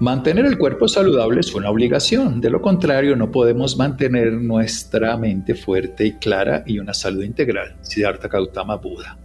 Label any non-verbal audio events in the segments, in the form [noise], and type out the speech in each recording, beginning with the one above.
Mantener el cuerpo saludable es una obligación, de lo contrario no podemos mantener nuestra mente fuerte y clara y una salud integral. Siddhartha Gautama Buda.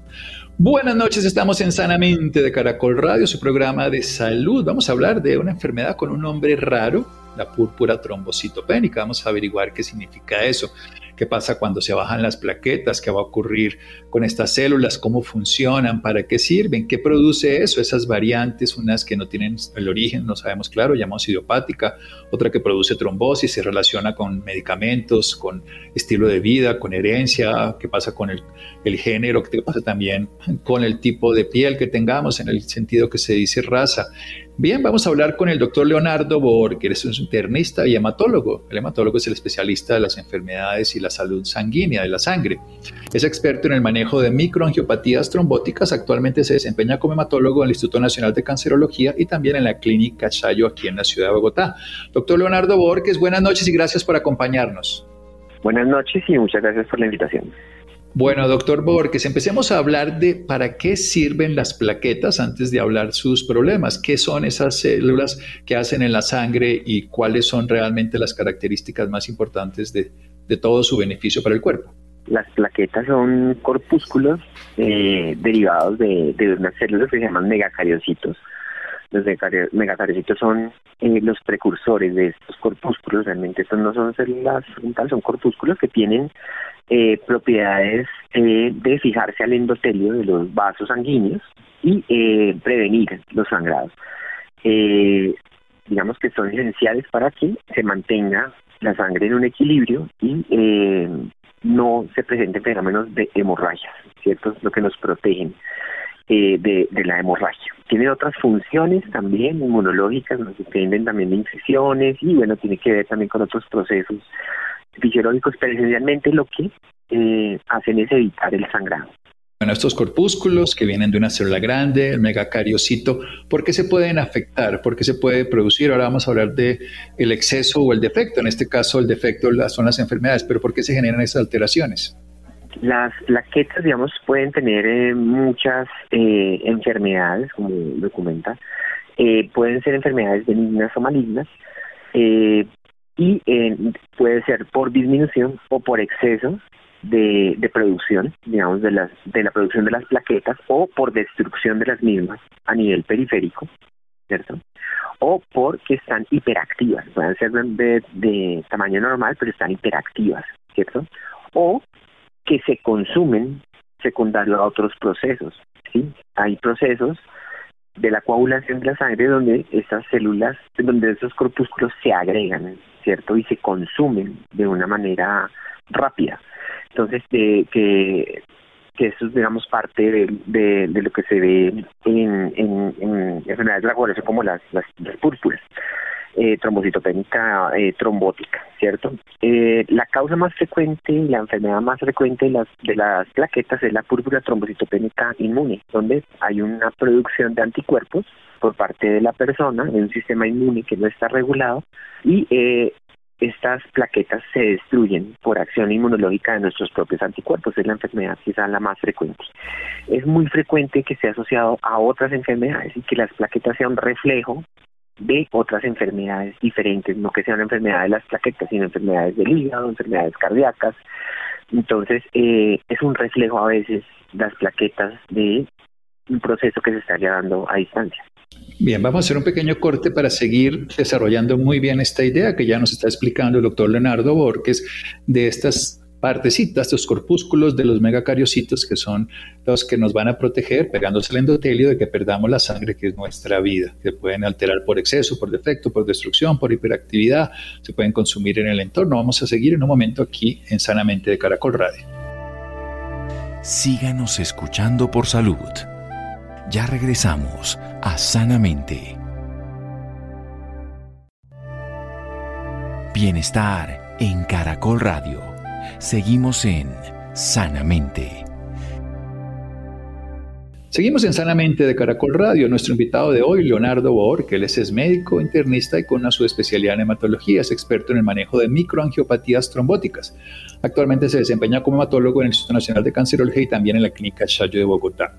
Buenas noches, estamos en Sanamente de Caracol Radio, su programa de salud. Vamos a hablar de una enfermedad con un nombre raro, la púrpura trombocitopénica. Vamos a averiguar qué significa eso qué pasa cuando se bajan las plaquetas, qué va a ocurrir con estas células, cómo funcionan, para qué sirven, qué produce eso, esas variantes, unas que no tienen el origen, no sabemos claro, llamamos idiopática, otra que produce trombosis, se relaciona con medicamentos, con estilo de vida, con herencia, qué pasa con el, el género, qué pasa también con el tipo de piel que tengamos, en el sentido que se dice raza. Bien, vamos a hablar con el doctor Leonardo Bor, que es un internista y hematólogo. El hematólogo es el especialista de las enfermedades y la salud sanguínea de la sangre. Es experto en el manejo de microangiopatías trombóticas. Actualmente se desempeña como hematólogo en el Instituto Nacional de Cancerología y también en la Clínica Chayo aquí en la ciudad de Bogotá. Doctor Leonardo Borges, buenas noches y gracias por acompañarnos. Buenas noches y muchas gracias por la invitación. Bueno, doctor Borges, empecemos a hablar de para qué sirven las plaquetas antes de hablar sus problemas. ¿Qué son esas células que hacen en la sangre y cuáles son realmente las características más importantes de, todo su beneficio para el cuerpo? Las plaquetas son corpúsculos eh, derivados de, unas células que se llaman megacariocitos. Los megacariocitos son eh, los precursores de estos corpúsculos. Realmente estos no son células son corpúsculos que tienen eh, propiedades eh, de fijarse al endotelio de los vasos sanguíneos y eh, prevenir los sangrados. digamos que son esenciales para que se mantenga la sangre en un equilibrio y no se presenten fenómenos de hemorragia, ¿cierto? Lo que nos protegen de, de, la hemorragia. Tiene otras funciones también inmunológicas, nos también de infecciones y bueno, tiene que ver también con otros procesos fisiológicos, pero esencialmente lo que eh, hacen es evitar el sangrado. Bueno, estos corpúsculos que vienen de una célula grande, el megacariocito, ¿por qué se pueden afectar? ¿Por qué se puede producir? Ahora vamos a hablar de el exceso o el defecto. En este caso, el defecto son las enfermedades, pero ¿por qué se generan esas alteraciones? Las plaquetas, digamos, pueden tener eh, muchas eh, enfermedades, como documenta. pueden ser enfermedades benignas o malignas y eh, puede ser por disminución o por exceso de, de, producción, digamos, de, las, de la producción de las plaquetas o por destrucción de las mismas a nivel periférico, ¿cierto? O porque están hiperactivas, pueden ser de, de tamaño normal, pero están hiperactivas, ¿cierto? O que se consumen secundario a otros procesos, ¿sí? Hay procesos de la coagulación de la sangre donde esas células, donde esos corpúsculos se agregan, ¿cierto? Y se consumen de una manera rápida. Entonces, que, que eso es, digamos, parte de, de, lo que se ve en, en, en enfermedades de la como las, las, púrpuras. Eh, trombocitopénica eh, trombótica, ¿cierto? Eh, la causa más frecuente, la enfermedad más frecuente de las, de las plaquetas es la púrpura trombocitopénica inmune, donde hay una producción de anticuerpos por parte de la persona, de un sistema inmune que no está regulado, y eh, estas plaquetas se destruyen por acción inmunológica de nuestros propios anticuerpos. Es la enfermedad quizá la más frecuente. Es muy frecuente que esté asociado a otras enfermedades y que las plaquetas sean un reflejo de otras enfermedades diferentes, no que sean enfermedades de las plaquetas, sino enfermedades del hígado, enfermedades cardíacas. Entonces, eh, es un reflejo a veces las plaquetas de un proceso que se está llevando a distancia. Bien, vamos a hacer un pequeño corte para seguir desarrollando muy bien esta idea que ya nos está explicando el doctor Leonardo Borges de estas partecitas, estos corpúsculos de los megacariocitos que son los que nos van a proteger pegándose el endotelio de que perdamos la sangre que es nuestra vida, que pueden alterar por exceso, por defecto, por destrucción, por hiperactividad, se pueden consumir en el entorno. Vamos a seguir en un momento aquí en Sanamente de Caracol Radio. Síganos escuchando por salud. Ya regresamos a Sanamente. Bienestar en Caracol Radio. Seguimos en Sanamente. Seguimos en Sanamente de Caracol Radio. Nuestro invitado de hoy, Leonardo Bor, que él es médico, internista y con su especialidad en hematología, es experto en el manejo de microangiopatías trombóticas. Actualmente se desempeña como hematólogo en el Instituto Nacional de Cancerología y también en la Clínica Chayo de Bogotá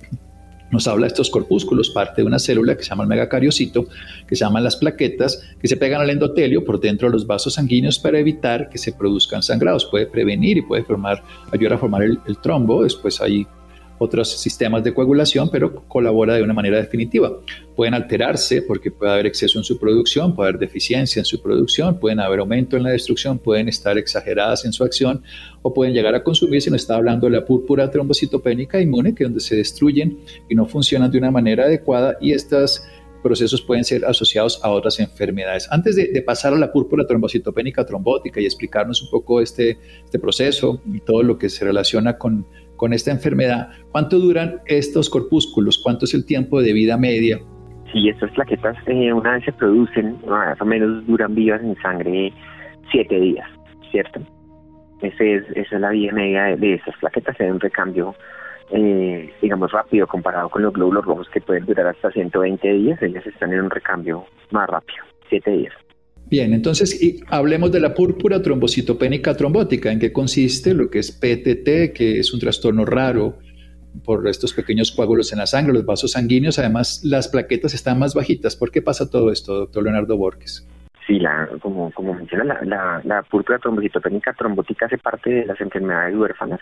nos habla de estos corpúsculos, parte de una célula que se llama el megacariocito, que se llaman las plaquetas, que se pegan al endotelio por dentro de los vasos sanguíneos para evitar que se produzcan sangrados. Puede prevenir y puede formar, ayudar a formar el, el trombo. Después hay otros sistemas de coagulación, pero colabora de una manera definitiva. Pueden alterarse porque puede haber exceso en su producción, puede haber deficiencia en su producción, pueden haber aumento en la destrucción, pueden estar exageradas en su acción o pueden llegar a consumir, si no está hablando de la púrpura trombocitopénica inmune, que es donde se destruyen y no funcionan de una manera adecuada y estos procesos pueden ser asociados a otras enfermedades. Antes de, pasar a la púrpura trombocitopénica trombótica y explicarnos un poco este, este proceso y todo lo que se relaciona con con esta enfermedad, ¿cuánto duran estos corpúsculos? ¿Cuánto es el tiempo de vida media? Sí, estas plaquetas eh, una vez se producen, más o menos duran vivas en sangre siete días, ¿cierto? Ese es, esa es la vida media de, estas plaquetas, se un recambio, eh, digamos, rápido comparado con los glóbulos rojos que pueden durar hasta 120 días, ellas están en un recambio más rápido, siete días. Bien, entonces y hablemos de la púrpura trombocitopénica trombótica. ¿En qué consiste? Lo que es PTT, que es un trastorno raro por estos pequeños coágulos en la sangre, los vasos sanguíneos. Además, las plaquetas están más bajitas. ¿Por qué pasa todo esto, doctor Leonardo Borges? Sí, la, como, como menciona, la, la, púrpura trombocitopénica trombótica hace parte de las enfermedades huérfanas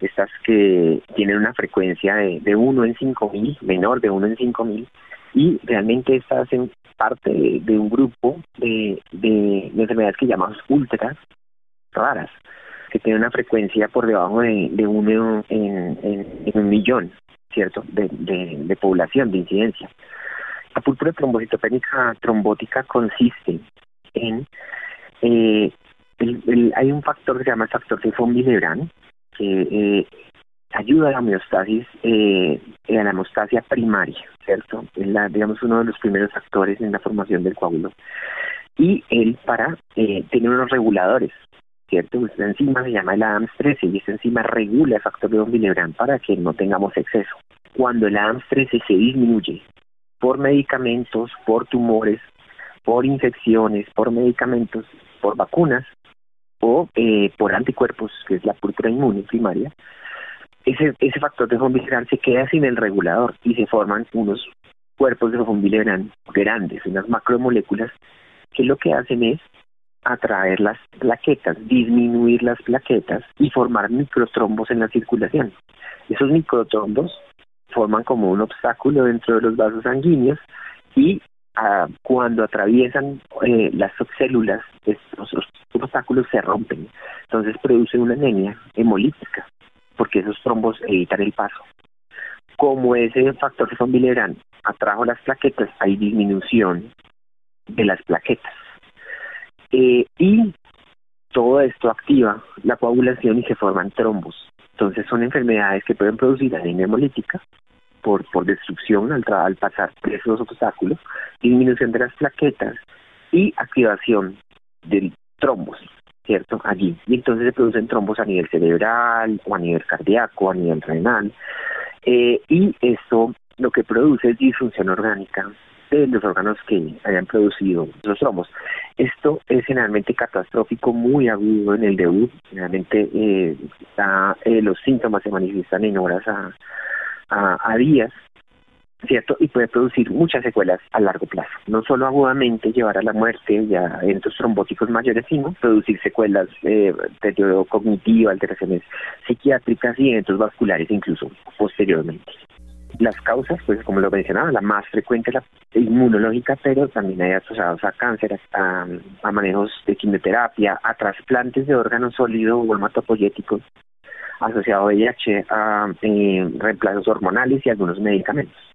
estas que tienen una frecuencia de, de 1 en 5.000, menor de 1 en 5.000, y realmente estas parte de, un grupo de, de, enfermedades que llamamos ultras raras, que tienen una frecuencia por debajo de, uno en, en, un millón, ¿cierto?, de, de, población, de incidencia. La púrpura trombocitopénica trombótica consiste en... Eh, hay un factor que se llama el factor de von que eh, ayuda a la homeostasis, eh, a la hemostasia primaria, ¿cierto? Es la, digamos, uno de los primeros actores en la formación del coágulo. Y él para, eh, tiene unos reguladores, ¿cierto? Esta enzima se llama el ADAMS13 y esta enzima regula el factor de von para que no tengamos exceso. Cuando el ADAMS13 se disminuye por medicamentos, por tumores, por infecciones, por medicamentos, por vacunas o eh, por anticuerpos, que es la púrpura inmune primaria, ese, ese factor de von se queda sin el regulador y se forman unos cuerpos de von grandes, unas macromoléculas, que lo que hacen es atraer las plaquetas, disminuir las plaquetas y formar microtrombos en la circulación. Esos microtrombos forman como un obstáculo dentro de los vasos sanguíneos y ah, cuando atraviesan eh, las células, estos obstáculos se rompen. Entonces produce una anemia hemolítica porque esos trombos evitan el paso. Como ese factor de von atrajo las plaquetas, hay disminución de las plaquetas. Eh, y todo esto activa la coagulación y se forman trombos. Entonces son enfermedades que pueden producir anemia hemolítica por, por destrucción al, al pasar por esos obstáculos, disminución de las plaquetas y activación del trombos. ¿Cierto? Allí. Y entonces se producen trombos a nivel cerebral o a nivel cardíaco, a nivel renal. Eh, y esto lo que produce es disfunción orgánica de los órganos que hayan producido los trombos. Esto es generalmente catastrófico, muy agudo en el debut. Generalmente eh, eh, los síntomas se manifiestan en horas a, a, días, ¿cierto? Y puede producir muchas secuelas a largo plazo. No solo agudamente llevar a la muerte y a eventos trombóticos mayores, sino producir secuelas, eh, deterioro cognitivo, alteraciones psiquiátricas y eventos vasculares incluso posteriormente. Las causas, pues como lo mencionaba, la más frecuente es la inmunológica, pero también hay asociados a cáncer, a, manejos de quimioterapia, a trasplantes de órganos sólidos o hematopoyéticos, asociado a VIH, a eh, reemplazos hormonales y algunos medicamentos.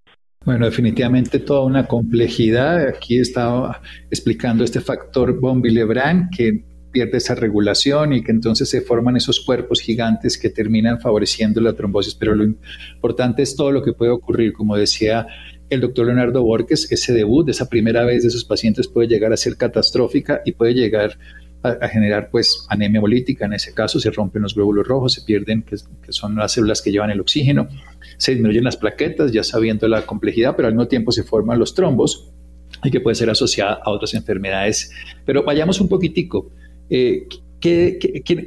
Bueno, definitivamente toda una complejidad. Aquí estaba explicando este factor von que pierde esa regulación y que entonces se forman esos cuerpos gigantes que terminan favoreciendo la trombosis. Pero lo importante es todo lo que puede ocurrir, como decía el doctor Leonardo Borges, ese debut, esa primera vez de esos pacientes puede llegar a ser catastrófica y puede llegar a, generar pues anemia hemolítica, en ese caso se rompen los glóbulos rojos, se pierden, que, son las células que llevan el oxígeno, se disminuyen las plaquetas, ya sabiendo la complejidad, pero al mismo tiempo se forman los trombos y que puede ser asociada a otras enfermedades. Pero vayamos un poquitico. Eh, ¿qué,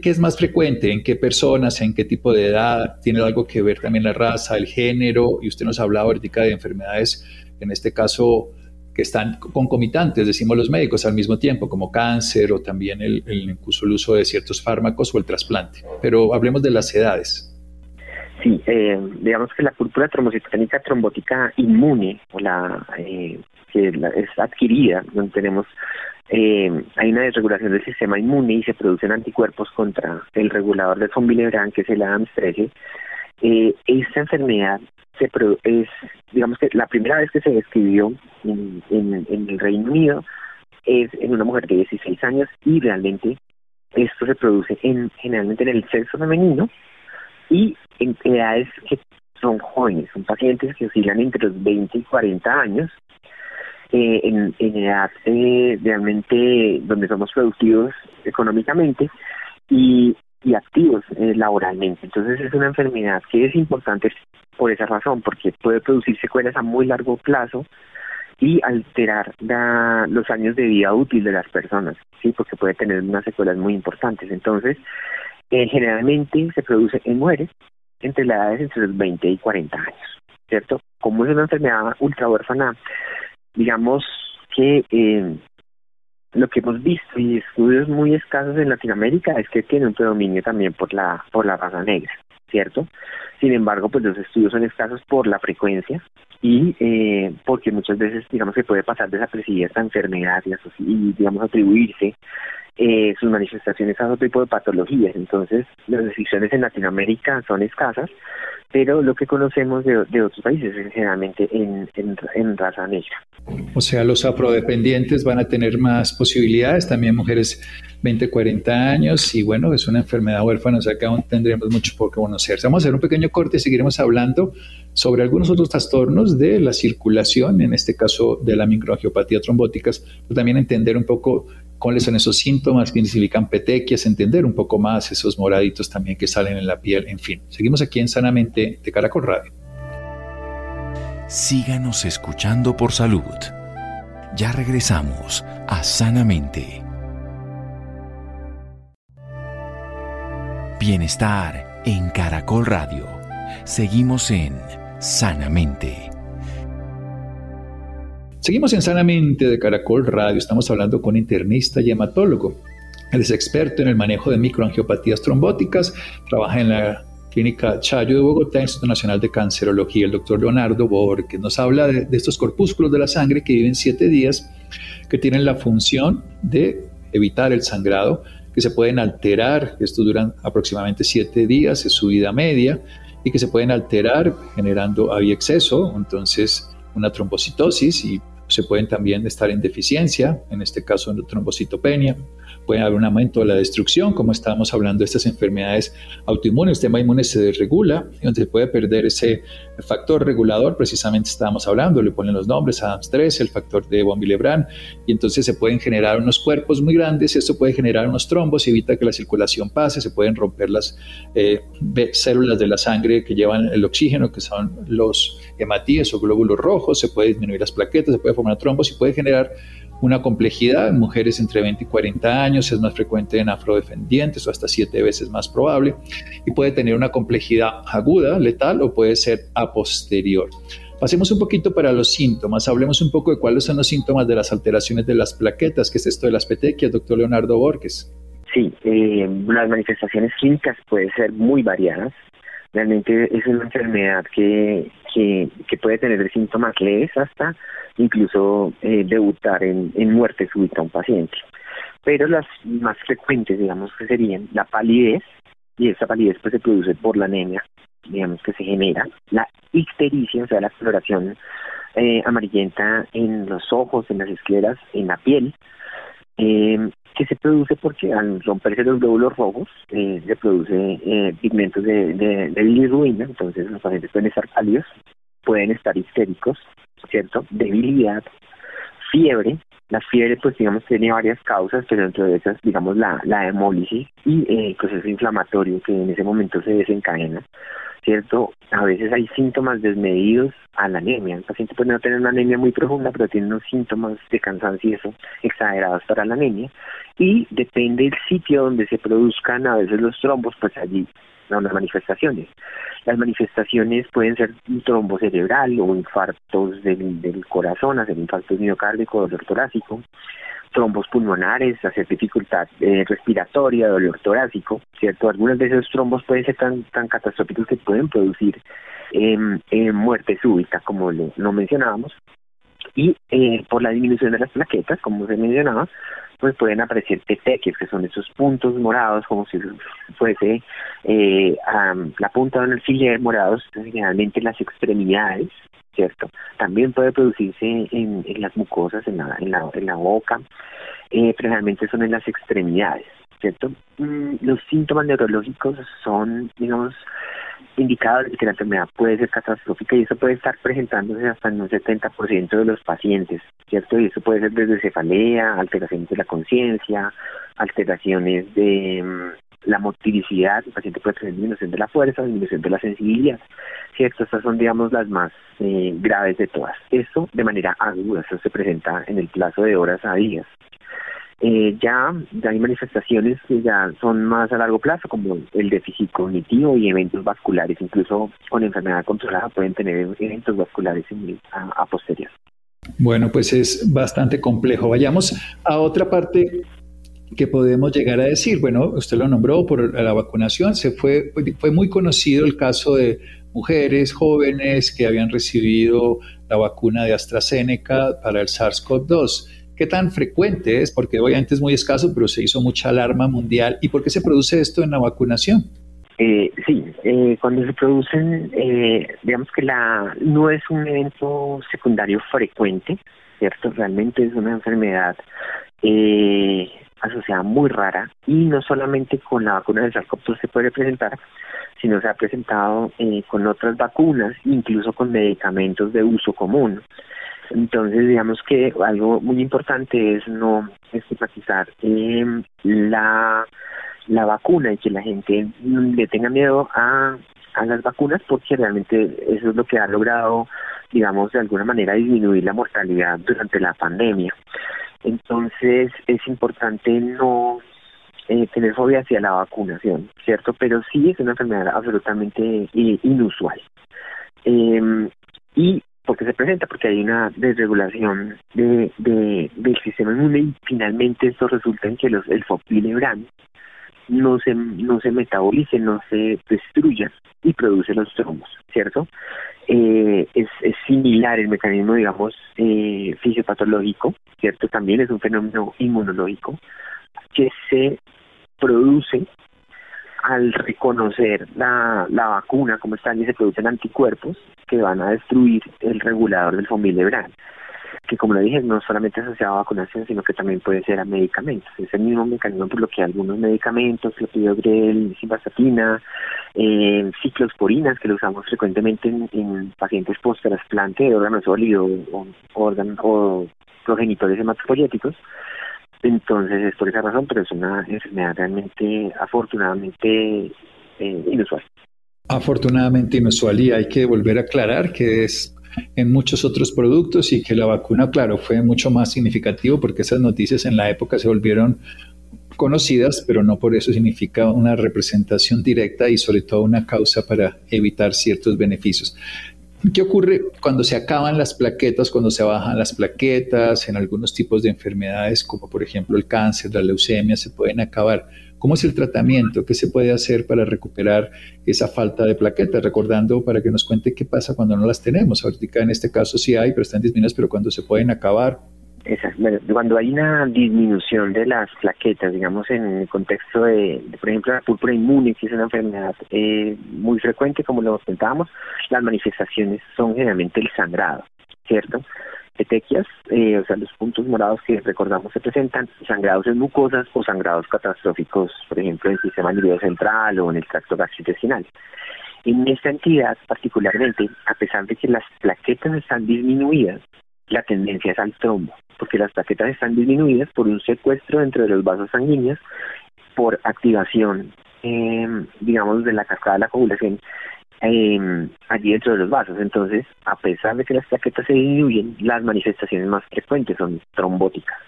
es más frecuente? ¿En qué personas? ¿En qué tipo de edad? ¿Tiene algo que ver también la raza, el género? Y usted nos ha hablado ahorita de enfermedades, en este caso, que están concomitantes, decimos los médicos, al mismo tiempo, como cáncer o también el, el, incluso el uso de ciertos fármacos o el trasplante. Pero hablemos de las edades. Sí, eh, digamos que la púrpura trombocitónica trombótica inmune, o la eh, que es adquirida, donde tenemos eh, hay una desregulación del sistema inmune y se producen anticuerpos contra el regulador de von que es el ADAMS-13. Eh, esta enfermedad se es, digamos que la primera vez que se describió en, el Reino Unido es en una mujer de 16 años y realmente esto se produce en generalmente en el sexo femenino y en edades que son jóvenes, son pacientes que oscilan entre los 20 y 40 años, eh, en, edad eh, realmente donde somos productivos económicamente y, y activos eh, laboralmente. Entonces es una enfermedad que es importante por esa razón, porque puede producir secuelas a muy largo plazo y alterar los años de vida útil de las personas, sí, porque puede tener unas secuelas muy importantes. Entonces, eh, generalmente se produce en mujeres entre las edades entre los 20 y 40 años, ¿cierto? Como es una enfermedad ultra huérfana, digamos que eh, lo que hemos visto y estudios muy escasos en Latinoamérica es que tiene un predominio también por la por la raza negra, ¿cierto? Sin embargo, pues los estudios son escasos por la frecuencia y eh, porque muchas veces, digamos, que puede pasar desapercibida esta enfermedad y digamos, atribuirse eh, sus manifestaciones a otro tipo de patologías. Entonces, las decisiones en Latinoamérica son escasas, pero lo que conocemos de, otros países es generalmente en, en, raza negra. O sea, los afrodependientes van a tener más posibilidades, también mujeres 20, 40 años, y bueno, es una enfermedad huérfana, o sea que aún tendremos mucho por conocer. Vamos a hacer un pequeño corte y seguiremos hablando sobre algunos otros trastornos de la circulación, en este caso de la microangiopatía trombóticas, pero también entender un poco cuáles son esos síntomas que significan petequias, entender un poco más esos moraditos también que salen en la piel, en fin. Seguimos aquí en Sanamente de Caracol Radio. Síganos escuchando por salud. Ya regresamos a Sanamente. Bienestar en Caracol Radio. Seguimos en Sanamente. Seguimos en Sanamente de Caracol Radio. Estamos hablando con internista y hematólogo. Él es experto en el manejo de microangiopatías trombóticas. Trabaja en la Clínica Chayo de Bogotá, Instituto Nacional de Cancerología. El doctor Leonardo Borges nos habla de, de estos corpúsculos de la sangre que viven siete días, que tienen la función de evitar el sangrado, que se pueden alterar. Estos duran aproximadamente siete días, es su vida media, y que se pueden alterar generando hay exceso, entonces una trombocitosis y se pueden también estar en deficiencia, en este caso en trombocitopenia, puede haber un aumento de la destrucción, como estábamos hablando de estas enfermedades autoinmunes, el sistema inmune se desregula, donde se puede perder ese factor regulador, precisamente estábamos hablando, le ponen los nombres, ADAMS3, el factor de von Willebrand, y entonces se pueden generar unos cuerpos muy grandes, esto puede generar unos trombos, evita que la circulación pase, se pueden romper las eh, células de la sangre que llevan el oxígeno, que son los hematíes o glóbulos rojos, se puede disminuir las plaquetas, se puede formar trombos y puede generar una complejidad en mujeres entre 20 y 40 años, es más frecuente en afrodescendientes o hasta siete veces más probable y puede tener una complejidad aguda, letal o puede ser a posterior. Pasemos un poquito para los síntomas, hablemos un poco de cuáles son los síntomas de las alteraciones de las plaquetas, que es esto de las petequias, doctor Leonardo Borges. Sí, eh, las manifestaciones clínicas pueden ser muy variadas. Realmente es una enfermedad que, que, que puede tener síntomas leves hasta incluso eh, debutar en, en muerte súbita a un paciente. Pero las más frecuentes, digamos, que serían la palidez, y esa palidez pues se produce por la anemia, digamos que se genera, la ictericia, o sea, la exploración eh, amarillenta en los ojos, en las escleras, en la piel, eh, que se produce porque al romperse los glóbulos rojos eh, se produce eh, pigmentos de, de, entonces los pacientes pueden estar pálidos, pueden estar histéricos, ¿cierto? Debilidad, fiebre. La fiebre, pues digamos, tiene varias causas, pero dentro de esas, digamos, la, la hemólisis y eh, el proceso inflamatorio que en ese momento se desencadena, ¿cierto? A veces hay síntomas desmedidos a la anemia. El paciente puede no tener una anemia muy profunda, pero tiene unos síntomas de cansancio y eso exagerados para la anemia. Y depende del sitio donde se produzcan a veces los trombos, pues allí las manifestaciones. Las manifestaciones pueden ser un trombo cerebral o infartos del, del corazón, hacer infartos miocárdicos, dolor torácico, trombos pulmonares, hacer dificultad eh, respiratoria, dolor torácico, ¿cierto? Algunas de esos trombos pueden ser tan, catastróficos que pueden producir eh, muerte súbita, como lo mencionábamos, y eh, por la disminución de las plaquetas, como se mencionaba, pues pueden aparecer petequias, que son esos puntos morados, como si fuese eh, la punta de un alfiler morados, generalmente en las extremidades, ¿cierto? También puede producirse en, las mucosas, en la, en la, en la boca, eh, pero generalmente son en las extremidades, ¿cierto? Mm, los síntomas neurológicos son, digamos, indicadores de que la enfermedad puede ser catastrófica y eso puede estar presentándose hasta en un 70% de los pacientes, ¿cierto? Y eso puede ser desde cefalea, alteraciones de la conciencia, alteraciones de mm, la motricidad, el paciente puede tener disminución de la fuerza, disminución de la sensibilidad, ¿cierto? Estas son, digamos, las más eh, graves de todas. Eso de manera aguda, eso se presenta en el plazo de horas a días. Eh, ya, hay manifestaciones que ya son más a largo plazo, como el déficit cognitivo y eventos vasculares, incluso con enfermedad controlada pueden tener eventos vasculares a, a. Bueno, pues es bastante complejo. Vayamos a otra parte que podemos llegar a decir. Bueno, usted lo nombró por la vacunación, se fue, fue muy conocido el caso de mujeres jóvenes que habían recibido la vacuna de AstraZeneca para el SARS-CoV-2 ¿Qué tan frecuente es? Porque obviamente es muy escaso, pero se hizo mucha alarma mundial. ¿Y por qué se produce esto en la vacunación? Eh, sí, eh, cuando se producen, eh, digamos que la no es un evento secundario frecuente, ¿cierto? Realmente es una enfermedad eh, asociada muy rara y no solamente con la vacuna del SARS-CoV-2 se puede presentar, sino se ha presentado eh, con otras vacunas, incluso con medicamentos de uso común. Entonces, digamos que algo muy importante es no estigmatizar eh, la, la vacuna y que la gente le tenga miedo a, a las vacunas porque realmente eso es lo que ha logrado, digamos, de alguna manera disminuir la mortalidad durante la pandemia. Entonces, es importante no eh, tener fobia hacia la vacunación, ¿cierto? Pero sí es una enfermedad absolutamente eh, inusual. Eh, y porque se presenta porque hay una desregulación de, de, del sistema inmune y finalmente esto resulta en que los, el fopilebrán no se, no se metabolice, no se destruya y produce los trombos, ¿cierto? Eh, es, es similar el mecanismo, digamos, eh, fisiopatológico, ¿cierto? También es un fenómeno inmunológico que se produce al reconocer la, la vacuna como está y se producen anticuerpos que van a destruir el regulador del Brand. que como le dije, no solamente asociado a vacunación, sino que también puede ser a medicamentos. Es el mismo mecanismo por lo que algunos medicamentos, clopidogrel, simvastatina, eh, ciclosporinas, que lo usamos frecuentemente en, pacientes post-trasplante de órgano sólido o, órgano, o progenitores hematopoyéticos, entonces es por esa razón, pero es una enfermedad realmente, afortunadamente, eh, inusual. Afortunadamente inusual y hay que volver a aclarar que es en muchos otros productos y que la vacuna, claro, fue mucho más significativo porque esas noticias en la época se volvieron conocidas, pero no por eso significa una representación directa y sobre todo una causa para evitar ciertos beneficios. ¿Qué ocurre cuando se acaban las plaquetas, cuando se bajan las plaquetas? En algunos tipos de enfermedades, como por ejemplo el cáncer, la leucemia, se pueden acabar. ¿Cómo es el tratamiento? ¿Qué se puede hacer para recuperar esa falta de plaquetas? Recordando para que nos cuente qué pasa cuando no las tenemos. Ahorita en este caso sí hay, pero están disminuidas, pero cuando se pueden acabar, Exacto. cuando hay una disminución de las plaquetas, digamos en el contexto de, por ejemplo, la púrpura inmune, que es una enfermedad eh, muy frecuente, como lo comentábamos, las manifestaciones son generalmente el sangrado, ¿cierto? Petequias, eh, o sea, los puntos morados que recordamos se presentan, sangrados en mucosas o sangrados catastróficos, por ejemplo, en el sistema nervioso central o en el tracto gastrointestinal. En esta entidad, particularmente, a pesar de que las plaquetas están disminuidas, la tendencia es al trombo, porque las plaquetas están disminuidas por un secuestro dentro de los vasos sanguíneos, por activación, em, digamos, de la cascada de la coagulación eh, allí dentro de los vasos. Entonces, a pesar de que las plaquetas se disminuyen, las manifestaciones más frecuentes son trombóticas.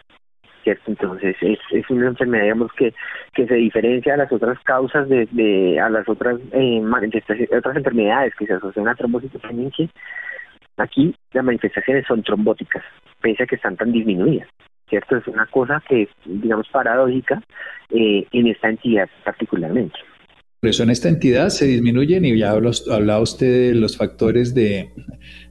Entonces es, es una enfermedad, digamos, que, que se diferencia a las otras causas de, de a las otras eh, otras enfermedades que se asocian a trombosis Aquí las manifestaciones son trombóticas, pese a que están tan disminuidas. ¿Cierto? Es una cosa que digamos, paradójica eh, en esta entidad particularmente. Por eso en esta entidad se disminuyen y ya hablaba usted de los factores de,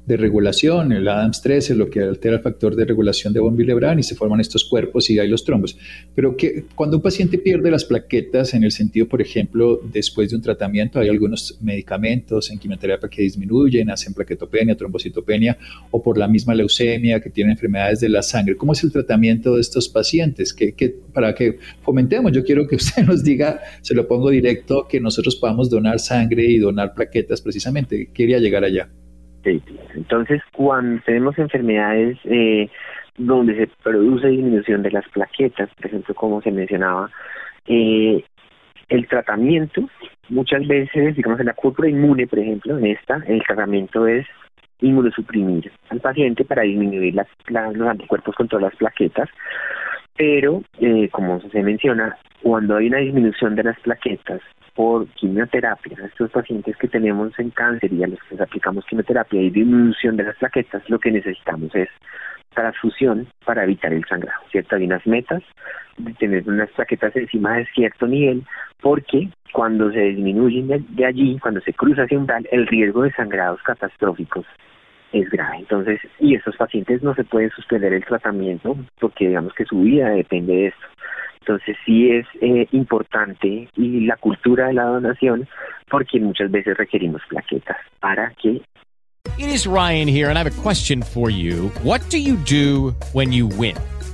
de regulación, el ADAMS 13, lo que altera el factor de regulación de von Willebrand y se forman estos cuerpos y hay los trombos. Pero que cuando un paciente pierde las plaquetas, en el sentido, por ejemplo, después de un tratamiento, hay algunos medicamentos en quimioterapia que disminuyen, hacen plaquetopenia, trombocitopenia o por la misma leucemia que tienen enfermedades de la sangre. ¿Cómo es el tratamiento de estos pacientes? Que, para que fomentemos, yo quiero que [laughs] usted nos diga, se lo pongo directo, que nosotros podamos donar sangre y donar plaquetas precisamente. Quería llegar allá. Entonces, cuando tenemos enfermedades eh, donde se produce disminución de las plaquetas, por ejemplo, como se mencionaba, eh, el tratamiento, muchas veces, digamos en la cúpula inmune, por ejemplo, en esta, el tratamiento es inmunosuprimir al paciente para disminuir las, los anticuerpos contra las plaquetas, pero, eh, como se menciona, cuando hay una disminución de las plaquetas, por quimioterapia, estos pacientes que tenemos en cáncer y a los que les aplicamos quimioterapia y disminución de las plaquetas, lo que necesitamos es transfusión para evitar el sangrado, ¿cierto? Hay unas metas de tener unas plaquetas encima de cierto nivel, porque cuando se disminuyen de, allí, cuando se cruza ese umbral, el riesgo de sangrados catastróficos es grave. Entonces, y estos pacientes no se pueden suspender el tratamiento porque digamos que su vida depende de esto. Entonces sí es eh, importante y la cultura de la donación porque muchas veces requerimos plaquetas para que It is Ryan here and I have a question for you. What do you do when you win?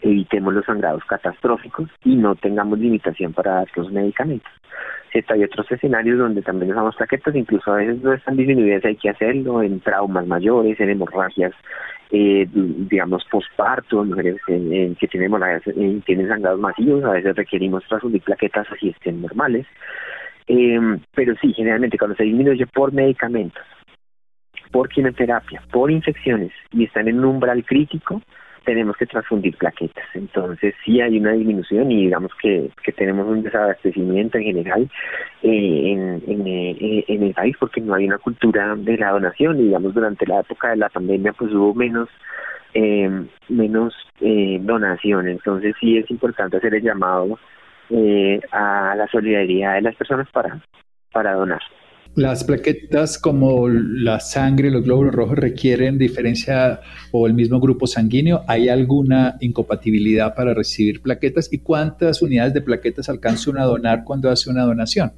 Evitemos los sangrados catastróficos y no tengamos limitación para dar los medicamentos. Hay otros escenarios donde también usamos plaquetas, incluso a veces no están disminuidas, hay que hacerlo en traumas mayores, en hemorragias, eh, digamos, posparto, mujeres que tienen eh, tienen sangrados masivos, a veces requerimos transfundir plaquetas así estén normales. Eh, pero sí, generalmente cuando se disminuye por medicamentos, por quimioterapia, por infecciones y están en un umbral crítico, tenemos que transfundir plaquetas. Entonces sí hay una disminución y digamos que, que tenemos un desabastecimiento en general eh, en, eh, en, el país porque no hay una cultura de la donación y digamos durante la época de la pandemia pues hubo menos menos donación. Entonces sí es importante hacer el llamado a la solidaridad de las personas para, para donar. Las plaquetas como la sangre, los glóbulos rojos requieren diferencia o el mismo grupo sanguíneo. ¿Hay alguna incompatibilidad para recibir plaquetas? ¿Y cuántas unidades de plaquetas alcanza uno a donar cuando hace una donación?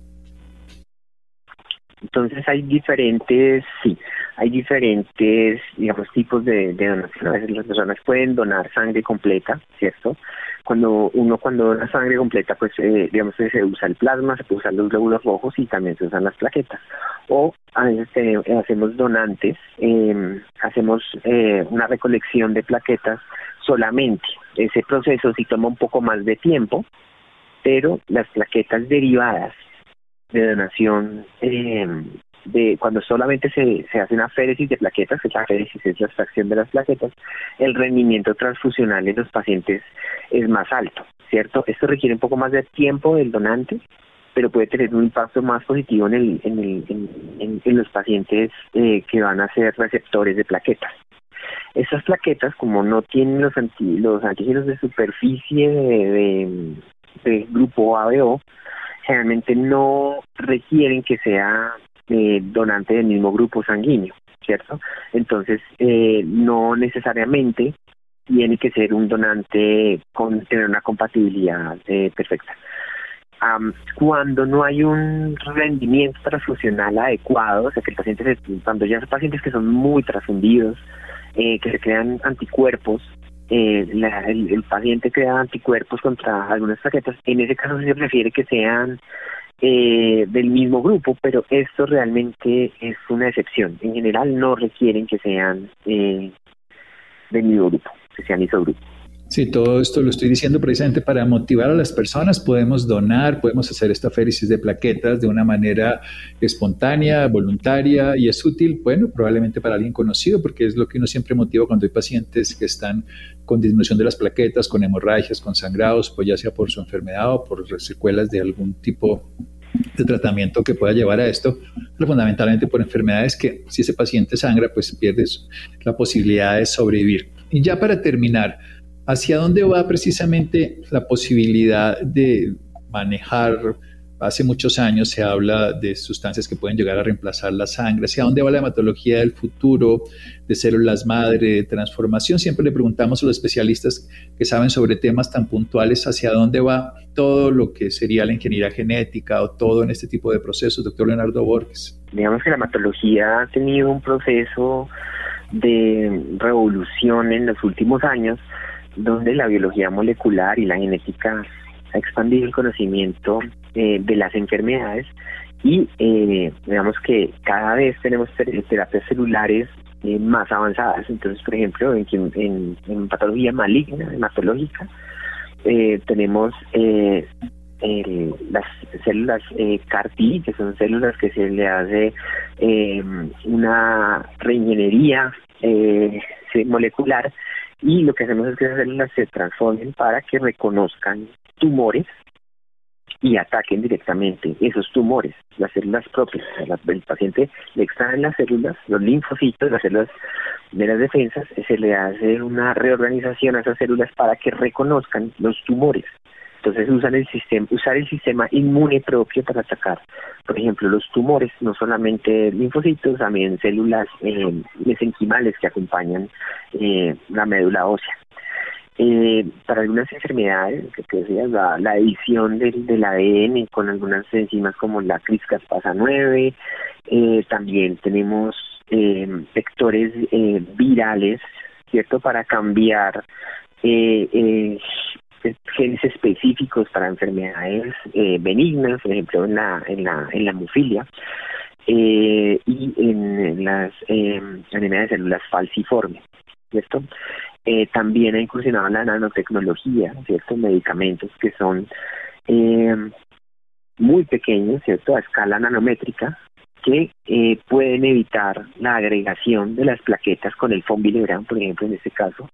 Entonces hay diferentes, sí, hay diferentes, digamos, tipos de, de donación. A veces las personas pueden donar sangre completa, ¿cierto? Cuando uno cuando dona sangre completa, pues eh, digamos que se usa el plasma, se usar los glóbulos rojos y también se usan las plaquetas. O a veces hacemos donantes, eh, hacemos eh, una recolección de plaquetas solamente. Ese proceso sí toma un poco más de tiempo, pero las plaquetas derivadas de donación eh, de cuando solamente se, se hace una féresis de plaquetas, que la féresis es la extracción de las plaquetas, el rendimiento transfusional en los pacientes es más alto, ¿cierto? Esto requiere un poco más de tiempo del donante, pero puede tener un impacto más positivo en, el, en, el, en, los pacientes eh, que van a ser receptores de plaquetas. Esas plaquetas, como no tienen los, anti, los antígenos de superficie de, de, grupo ABO, generalmente no requieren que sea eh, donante del mismo grupo sanguíneo, ¿cierto? Entonces, eh, no necesariamente tiene que ser un donante con tener una compatibilidad eh, perfecta. cuando no hay un rendimiento transfusional adecuado, o sea que el paciente, se, cuando ya son pacientes que son muy transfundidos, eh, que se crean anticuerpos, eh, el, el, paciente crea anticuerpos contra algunas plaquetas, en ese caso se prefiere que sean eh, del mismo grupo, pero esto realmente es una excepción. En general no requieren que sean eh, del mismo grupo, que sean isogrupos. Sí, todo esto lo estoy diciendo precisamente para motivar a las personas. Podemos donar, podemos hacer esta féresis de plaquetas de una manera espontánea, voluntaria y es útil, bueno, probablemente para alguien conocido, porque es lo que uno siempre motiva cuando hay pacientes que están con disminución de las plaquetas, con hemorragias, con sangrados, pues ya sea por su enfermedad o por secuelas de algún tipo de tratamiento que pueda llevar a esto, pero fundamentalmente por enfermedades que si ese paciente sangra, pues pierde la posibilidad de sobrevivir. Y ya para terminar, ¿Hacia dónde va precisamente la posibilidad de manejar? Hace muchos años se habla de sustancias que pueden llegar a reemplazar la sangre. ¿Hacia dónde va la hematología del futuro, de células madre, de transformación? Siempre le preguntamos a los especialistas que saben sobre temas tan puntuales hacia dónde va todo lo que sería la ingeniería genética o todo en este tipo de procesos. Doctor Leonardo Borges. Digamos que la hematología ha tenido un proceso de revolución en los últimos años donde la biología molecular y la genética ha expandido el conocimiento eh, de las enfermedades y eh, digamos que cada vez tenemos terapias celulares eh, más avanzadas. Entonces, por ejemplo, en, en, patología maligna, hematológica, tenemos las células CAR-T, que son células que se le hace una reingeniería molecular y lo que hacemos es que esas células se transformen para que reconozcan tumores y ataquen directamente esos tumores, las células propias. el paciente le extraen las células, los linfocitos, las células de las defensas, se le hace una reorganización a esas células para que reconozcan los tumores. Entonces usan el sistema, usar el sistema inmune propio para atacar, por ejemplo, los tumores, no solamente linfocitos, también células eh, mesenquimales que acompañan eh, la médula ósea. Eh, para algunas enfermedades, que la, edición del, del, ADN con algunas enzimas como la CRISPR-Cas9, eh, también tenemos eh, vectores eh, virales, ¿cierto?, para cambiar eh, eh, genes específicos para enfermedades eh, benignas, por ejemplo en la en la en la hemofilia eh, y en las eh, de células falciformes, ¿cierto? Eh, también ha incursionado en la nanotecnología, ¿cierto? Medicamentos que son eh, muy pequeños, ¿cierto? A escala nanométrica, que eh, pueden evitar la agregación de las plaquetas con el fonbilebran, por ejemplo, en este caso,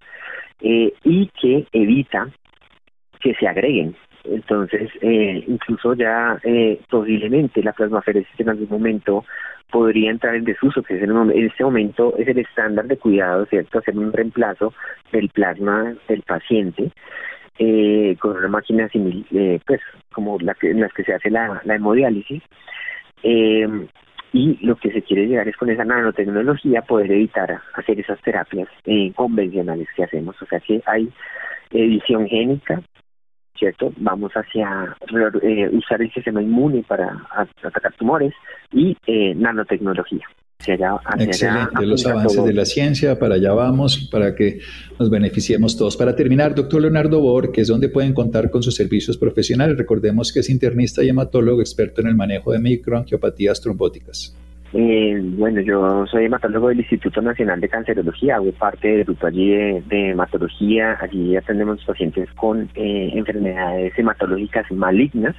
y que evita que se agreguen. Entonces, eh, incluso ya eh, posiblemente la plasmaferesis en algún momento podría entrar en desuso, que es en, en este momento es el estándar de cuidado, ¿cierto? Hacer un reemplazo del plasma del paciente eh, con una máquina simil, eh, pues como la que, en las que se hace la, hemodiálisis. Eh, y lo que se quiere llegar es con esa nanotecnología poder evitar hacer esas terapias eh, convencionales que hacemos. O sea que hay edición génica, ¿cierto? Vamos hacia eh, usar el sistema inmune para atacar tumores y eh, nanotecnología. Excelente, los avances de la ciencia, para allá vamos, para que nos beneficiemos todos. Para terminar, doctor Leonardo Bor, que es donde pueden contar con sus servicios profesionales. Recordemos que es internista y hematólogo experto en el manejo de microangiopatías trombóticas. Eh, bueno, yo soy hematólogo del Instituto Nacional de Cancerología, hago parte del grupo allí de, hematología, allí atendemos pacientes con eh, enfermedades hematológicas malignas.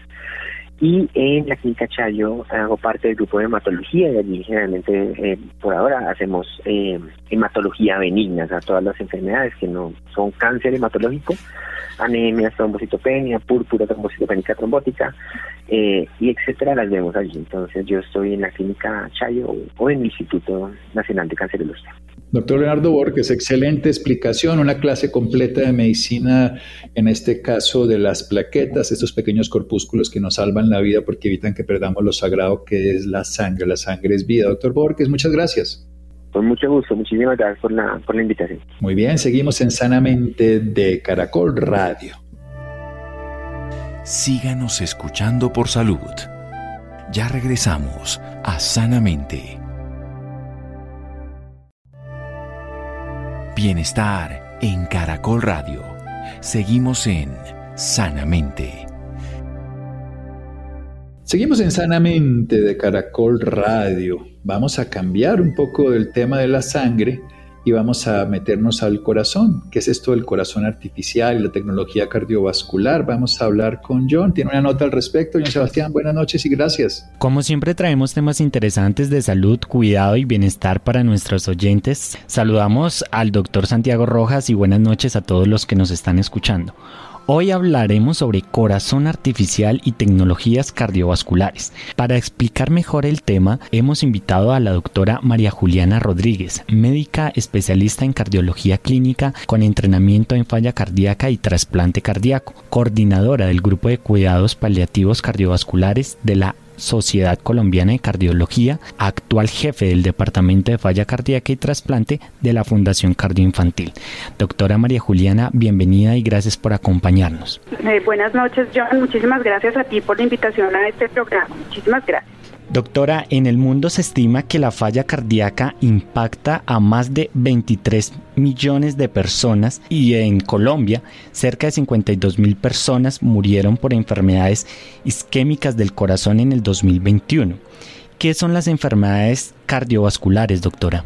Y en la clínica Chayo hago parte del grupo de hematología y allí generalmente eh, por ahora hacemos eh, hematología benigna, o sea, todas las enfermedades que no son cáncer hematológico, anemia, trombocitopenia, púrpura, trombocitopénica trombótica eh, y etcétera, las vemos allí. Entonces yo estoy en la clínica Chayo o en el Instituto Nacional de Cancerología. Doctor Leonardo Borges, excelente explicación, una clase completa de medicina, en este caso de las plaquetas, estos pequeños corpúsculos que nos salvan la vida porque evitan que perdamos lo sagrado que es la sangre. La sangre es vida. Doctor Borges, muchas gracias. Con mucho gusto, muchísimas gracias por la, por la invitación. Muy bien, seguimos en Sanamente de Caracol Radio. Síganos escuchando por salud. Ya regresamos a Sanamente. Bienestar en Caracol Radio. Seguimos en Sanamente. Seguimos en Sanamente de Caracol Radio. Vamos a cambiar un poco del tema de la sangre y vamos a meternos al corazón. ¿Qué es esto del corazón artificial y la tecnología cardiovascular? Vamos a hablar con John. Tiene una nota al respecto. John Sebastián, buenas noches y gracias. Como siempre traemos temas interesantes de salud, cuidado y bienestar para nuestros oyentes. Saludamos al doctor Santiago Rojas y buenas noches a todos los que nos están escuchando. Hoy hablaremos sobre corazón artificial y tecnologías cardiovasculares. Para explicar mejor el tema, hemos invitado a la doctora María Juliana Rodríguez, médica especialista en cardiología clínica con entrenamiento en falla cardíaca y trasplante cardíaco, coordinadora del grupo de cuidados paliativos cardiovasculares de la Sociedad Colombiana de Cardiología, actual jefe del Departamento de Falla Cardíaca y Trasplante de la Fundación Cardioinfantil. Doctora María Juliana, bienvenida y gracias por acompañarnos. Eh, buenas noches, John. Muchísimas gracias a ti por la invitación a este programa. Muchísimas gracias. Doctora, en el mundo se estima que la falla cardíaca impacta a más de 23 millones de personas y en Colombia cerca de 52 mil personas murieron por enfermedades isquémicas del corazón en el 2021. ¿Qué son las enfermedades cardiovasculares, doctora?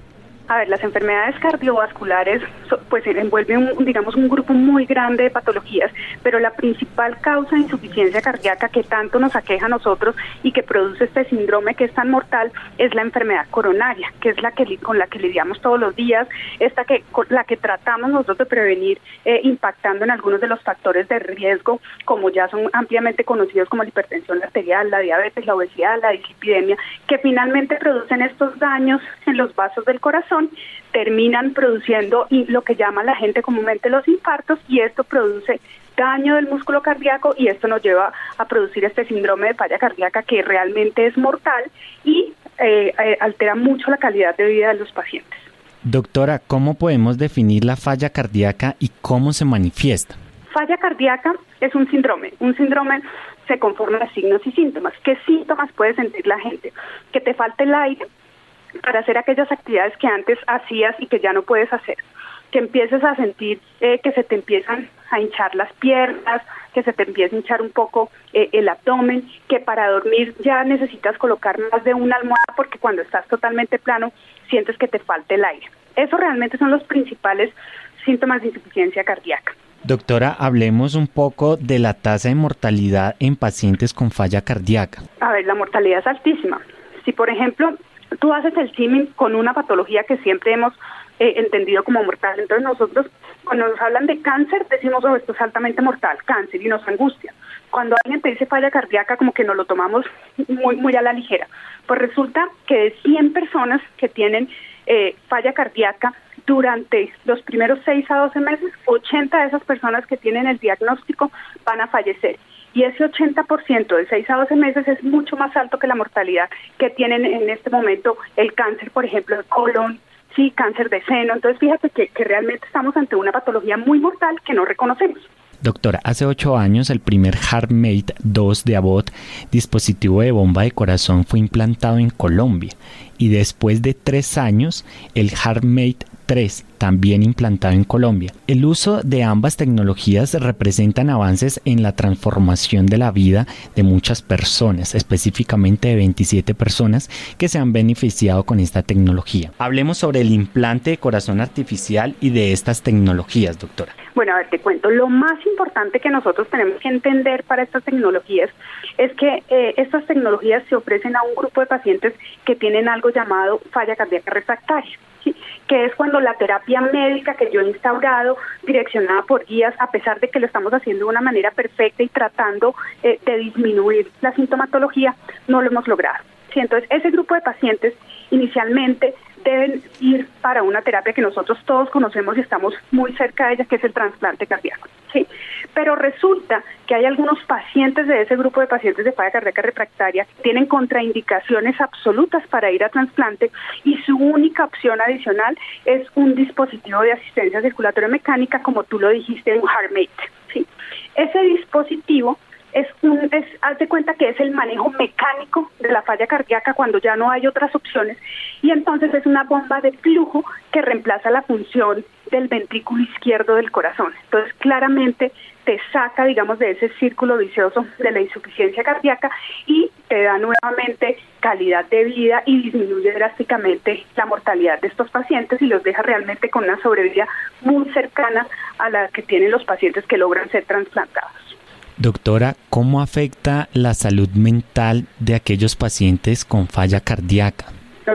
A ver, las enfermedades cardiovasculares pues envuelven, un, digamos, un grupo muy grande de patologías, pero la principal causa de insuficiencia cardíaca que tanto nos aqueja a nosotros y que produce este síndrome que es tan mortal es la enfermedad coronaria, que es la que con la que lidiamos todos los días, esta que la que tratamos nosotros de prevenir eh, impactando en algunos de los factores de riesgo, como ya son ampliamente conocidos como la hipertensión arterial, la diabetes, la obesidad, la dislipidemia, que finalmente producen estos daños en los vasos del corazón terminan produciendo lo que llama la gente comúnmente los infartos y esto produce daño del músculo cardíaco y esto nos lleva a producir este síndrome de falla cardíaca que realmente es mortal y eh, eh, altera mucho la calidad de vida de los pacientes. Doctora, ¿cómo podemos definir la falla cardíaca y cómo se manifiesta? Falla cardíaca es un síndrome. Un síndrome se conforma de signos y síntomas. ¿Qué síntomas puede sentir la gente? Que te falte el aire, para hacer aquellas actividades que antes hacías y que ya no puedes hacer. Que empieces a sentir eh, que se te empiezan a hinchar las piernas, que se te empieza a hinchar un poco eh, el abdomen, que para dormir ya necesitas colocar más de una almohada porque cuando estás totalmente plano sientes que te falta el aire. Eso realmente son los principales síntomas de insuficiencia cardíaca. Doctora, hablemos un poco de la tasa de mortalidad en pacientes con falla cardíaca. A ver, la mortalidad es altísima. Si, por ejemplo, tú haces el símil con una patología que siempre hemos eh, entendido como mortal. Entonces nosotros, cuando nos hablan de cáncer, decimos, oh, esto es altamente mortal, cáncer, y nos angustia. Cuando alguien te dice falla cardíaca, como que nos lo tomamos muy, muy a la ligera. Pues resulta que de 100 personas que tienen eh, falla cardíaca durante los primeros 6 a 12 meses, 80 de esas personas que tienen el diagnóstico van a fallecer. Y ese 80% de 6 a 12 meses es mucho más alto que la mortalidad que tienen en este momento el cáncer, por ejemplo, el colon, sí, cáncer de seno. Entonces, fíjate que, que realmente estamos ante una patología muy mortal que no reconocemos. Doctora, hace ocho años el primer HeartMate 2 de Abbott, dispositivo de bomba de corazón, fue implantado en Colombia y después de tres años el HeartMate 3 también implantado en Colombia. El uso de ambas tecnologías representan avances en la transformación de la vida de muchas personas, específicamente de 27 personas que se han beneficiado con esta tecnología. Hablemos sobre el implante de corazón artificial y de estas tecnologías, doctora. Bueno, a ver, te cuento. Lo más importante que nosotros tenemos que entender para estas tecnologías es que eh, estas tecnologías se ofrecen a un grupo de pacientes que tienen algo llamado falla cardíaca refractaria, que es cuando la terapia médica que yo he instaurado, direccionada por guías, a pesar de que lo estamos haciendo de una manera perfecta y tratando eh, de disminuir la sintomatología, no lo hemos logrado. Sí, entonces, ese grupo de pacientes inicialmente deben ir para una terapia que nosotros todos conocemos y estamos muy cerca de ella, que es el trasplante cardíaco. ¿sí? Pero resulta que hay algunos pacientes de ese grupo de pacientes de falla cardíaca refractaria que tienen contraindicaciones absolutas para ir a trasplante y su única opción adicional es un dispositivo de asistencia circulatoria mecánica, como tú lo dijiste, un HeartMate. ¿sí? Ese dispositivo es es, haz cuenta que es el manejo mecánico de la falla cardíaca cuando ya no hay otras opciones y entonces es una bomba de flujo que reemplaza la función del ventrículo izquierdo del corazón. Entonces claramente te saca, digamos, de ese círculo vicioso de la insuficiencia cardíaca y te da nuevamente calidad de vida y disminuye drásticamente la mortalidad de estos pacientes y los deja realmente con una sobrevida muy cercana a la que tienen los pacientes que logran ser trasplantados. Doctora, ¿cómo afecta la salud mental de aquellos pacientes con falla cardíaca?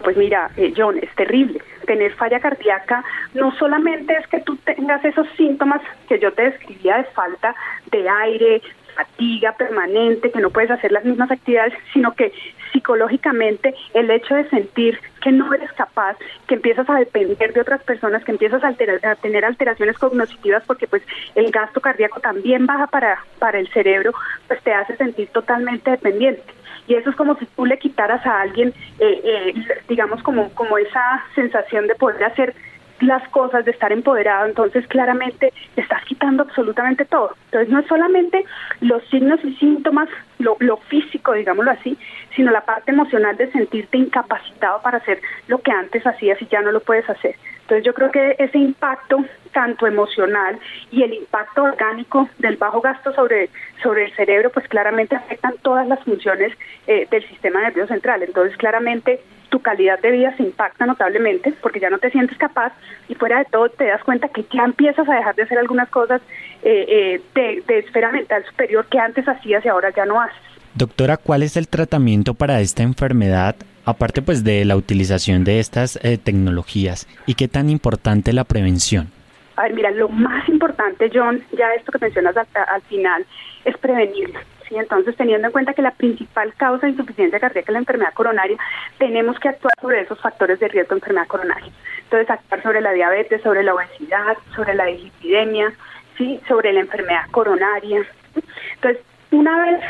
pues mira, eh, John, es terrible. Tener falla cardíaca no solamente es que tú tengas esos síntomas que yo te describía de falta de aire, fatiga permanente, que no puedes hacer las mismas actividades, sino que psicológicamente el hecho de sentir que no eres capaz, que empiezas a depender de otras personas, que empiezas a, tener alteraciones cognitivas porque pues el gasto cardíaco también baja para, para el cerebro, pues te hace sentir totalmente dependiente. Y eso es como si tú le quitaras a alguien, eh, eh, digamos, como, como esa sensación de poder hacer las cosas, de estar empoderado, entonces claramente estás quitando absolutamente todo. Entonces no es solamente los signos y síntomas, lo, lo físico, digámoslo así, sino la parte emocional de sentirte incapacitado para hacer lo que antes hacías y ya no lo puedes hacer. Entonces yo creo que ese impacto tanto emocional y el impacto orgánico del bajo gasto sobre, sobre el cerebro, pues claramente afectan todas las funciones eh, del sistema nervioso central. Entonces claramente tu calidad de vida se impacta notablemente porque ya no te sientes capaz y fuera de todo te das cuenta que ya empiezas a dejar de hacer algunas cosas eh, eh, de, de esfera mental superior que antes hacías y ahora ya no haces. Doctora, ¿cuál es el tratamiento para esta enfermedad? Aparte pues de la utilización de estas eh, tecnologías y qué tan importante la prevención. A ver, mira, lo más importante, John, ya esto que mencionas al, al final, es prevenirlo. ¿Sí? Entonces, teniendo en cuenta que la principal causa de insuficiencia cardíaca es la enfermedad coronaria, tenemos que actuar sobre esos factores de riesgo de enfermedad coronaria. Entonces, actuar sobre la diabetes, sobre la obesidad, sobre la dislipidemia, ¿sí? sobre la enfermedad coronaria. Entonces, una vez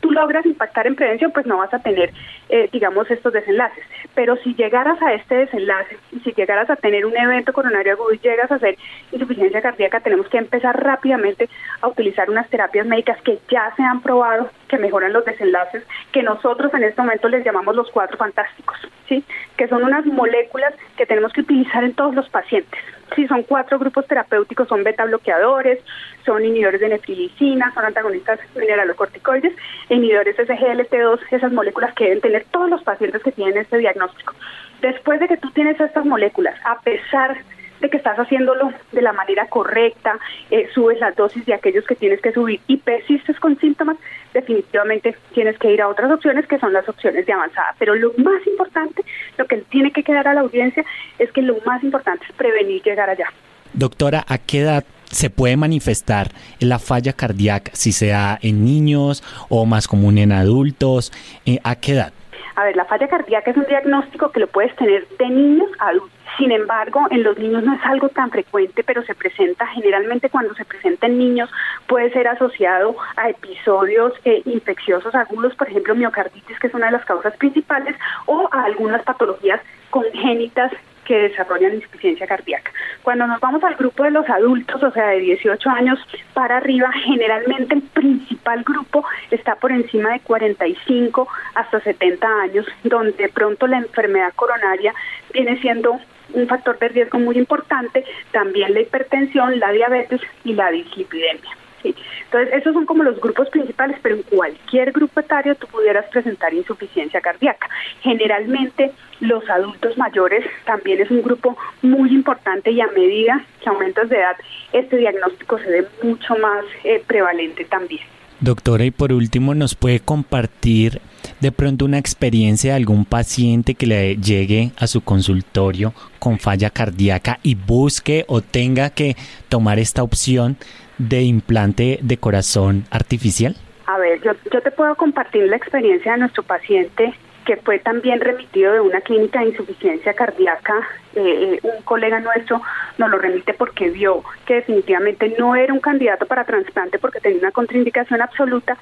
tú logras impactar en prevención, pues no vas a tener, eh, digamos, estos desenlaces. Pero si llegaras a este desenlace, si llegaras a tener un evento coronario agudo y llegas a hacer insuficiencia cardíaca, tenemos que empezar rápidamente a utilizar unas terapias médicas que ya se han probado que mejoran los desenlaces, que nosotros en este momento les llamamos los cuatro fantásticos, ¿sí? Que son unas moléculas que tenemos que utilizar en todos los pacientes. Sí, son cuatro grupos terapéuticos, son beta bloqueadores, son inhibidores de neprilicina, son antagonistas mineralocorticoides, inhibidores SGLT2, esas moléculas que deben tener todos los pacientes que tienen este diagnóstico. Después de que tú tienes estas moléculas, a pesar de que estás haciéndolo de la manera correcta, eh, subes las dosis de aquellos que tienes que subir y persistes con síntomas, definitivamente tienes que ir a otras opciones que son las opciones de avanzada. Pero lo más importante, lo que tiene que quedar a la audiencia es que lo más importante es prevenir llegar allá. Doctora, ¿a qué edad se puede manifestar la falla cardíaca, si sea en niños o más común en adultos? Eh, ¿A qué edad? A ver, la falla cardíaca es un diagnóstico que lo puedes tener de niños a adultos. Sin embargo, en los niños no es algo tan frecuente, pero se presenta generalmente cuando se presenta en niños puede ser asociado a episodios eh, infecciosos agudos, por ejemplo, miocarditis, que es una de las causas principales, o a algunas patologías congénitas que desarrollan insuficiencia cardíaca. Cuando nos vamos al grupo de los adultos, o sea, de 18 años para arriba, generalmente el principal grupo está por encima de 45 hasta 70 años, donde de pronto la enfermedad coronaria viene siendo un factor de riesgo muy importante, también la hipertensión, la diabetes y la dislipidemia. Entonces, esos son como los grupos principales, pero en cualquier grupo etario tú pudieras presentar insuficiencia cardíaca. Generalmente, los adultos mayores también es un grupo muy importante y a medida que aumentas de edad, este diagnóstico se ve mucho más eh, prevalente también. Doctora, y por último, ¿nos puede compartir de pronto una experiencia de algún paciente que le llegue a su consultorio con falla cardíaca y busque o tenga que tomar esta opción de implante de corazón artificial? A ver, yo, yo te puedo compartir la experiencia de nuestro paciente que fue también remitido de una clínica de insuficiencia cardíaca. Eh, un colega nuestro nos lo remite porque vio que definitivamente no era un candidato para trasplante porque tenía una contraindicación absoluta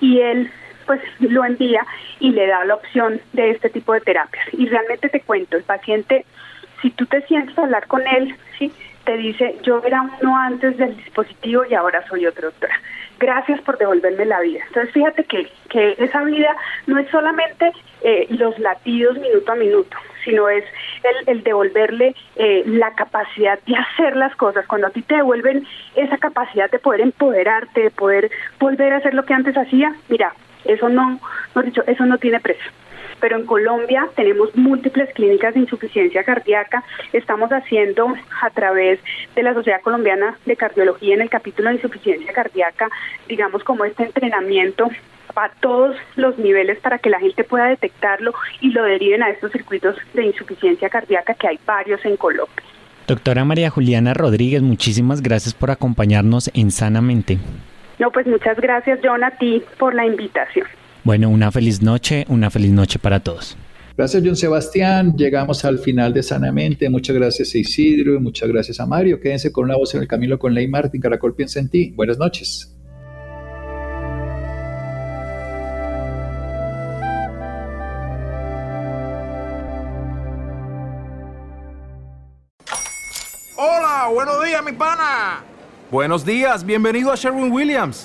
y él pues lo envía y le da la opción de este tipo de terapias. Y realmente te cuento, el paciente, si tú te sientes a hablar con él, ¿sí? Te dice, yo era uno antes del dispositivo y ahora soy otro, doctora. Gracias por devolverme la vida. Entonces, fíjate que, que esa vida no es solamente eh, los latidos minuto a minuto, sino es el, el devolverle eh, la capacidad de hacer las cosas. Cuando a ti te devuelven esa capacidad de poder empoderarte, de poder volver a hacer lo que antes hacía, mira, eso no, no dicho, eso no tiene precio pero en Colombia tenemos múltiples clínicas de insuficiencia cardíaca. Estamos haciendo a través de la Sociedad Colombiana de Cardiología en el capítulo de insuficiencia cardíaca, digamos como este entrenamiento a todos los niveles para que la gente pueda detectarlo y lo deriven a estos circuitos de insuficiencia cardíaca que hay varios en Colombia. Doctora María Juliana Rodríguez, muchísimas gracias por acompañarnos en Sanamente. No, pues muchas gracias, John, a ti por la invitación. Bueno, una feliz noche, una feliz noche para todos. Gracias, John Sebastián. Llegamos al final de Sanamente. Muchas gracias a Isidro y muchas gracias a Mario. Quédense con una voz en el camino con Ley Martín. Caracol piensa en ti. Buenas noches. Hola, buenos días, mi pana. Buenos días, bienvenido a Sherwin Williams.